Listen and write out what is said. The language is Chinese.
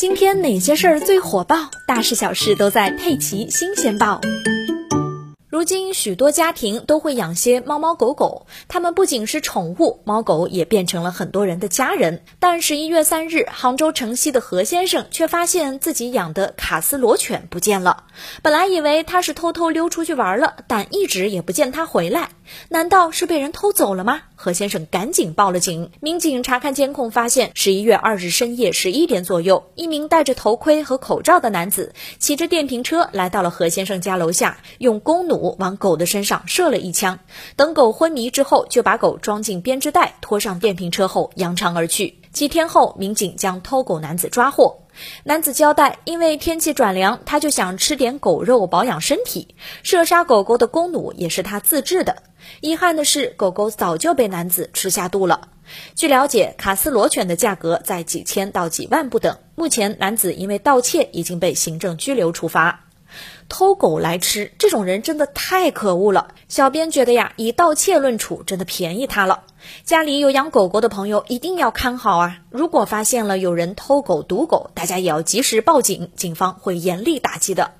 今天哪些事儿最火爆？大事小事都在《佩奇新鲜报》。如今，许多家庭都会养些猫猫狗狗，它们不仅是宠物，猫狗也变成了很多人的家人。但十一月三日，杭州城西的何先生却发现自己养的卡斯罗犬不见了。本来以为他是偷偷溜出去玩了，但一直也不见他回来。难道是被人偷走了吗？何先生赶紧报了警。民警查看监控，发现十一月二日深夜十一点左右，一名戴着头盔和口罩的男子骑着电瓶车来到了何先生家楼下，用弓弩往狗的身上射了一枪。等狗昏迷之后，就把狗装进编织袋，拖上电瓶车后扬长而去。几天后，民警将偷狗男子抓获。男子交代，因为天气转凉，他就想吃点狗肉保养身体。射杀狗狗的弓弩也是他自制的。遗憾的是，狗狗早就被男子吃下肚了。据了解，卡斯罗犬的价格在几千到几万不等。目前，男子因为盗窃已经被行政拘留处罚。偷狗来吃，这种人真的太可恶了。小编觉得呀，以盗窃论处，真的便宜他了。家里有养狗狗的朋友一定要看好啊！如果发现了有人偷狗毒狗，大家也要及时报警，警方会严厉打击的。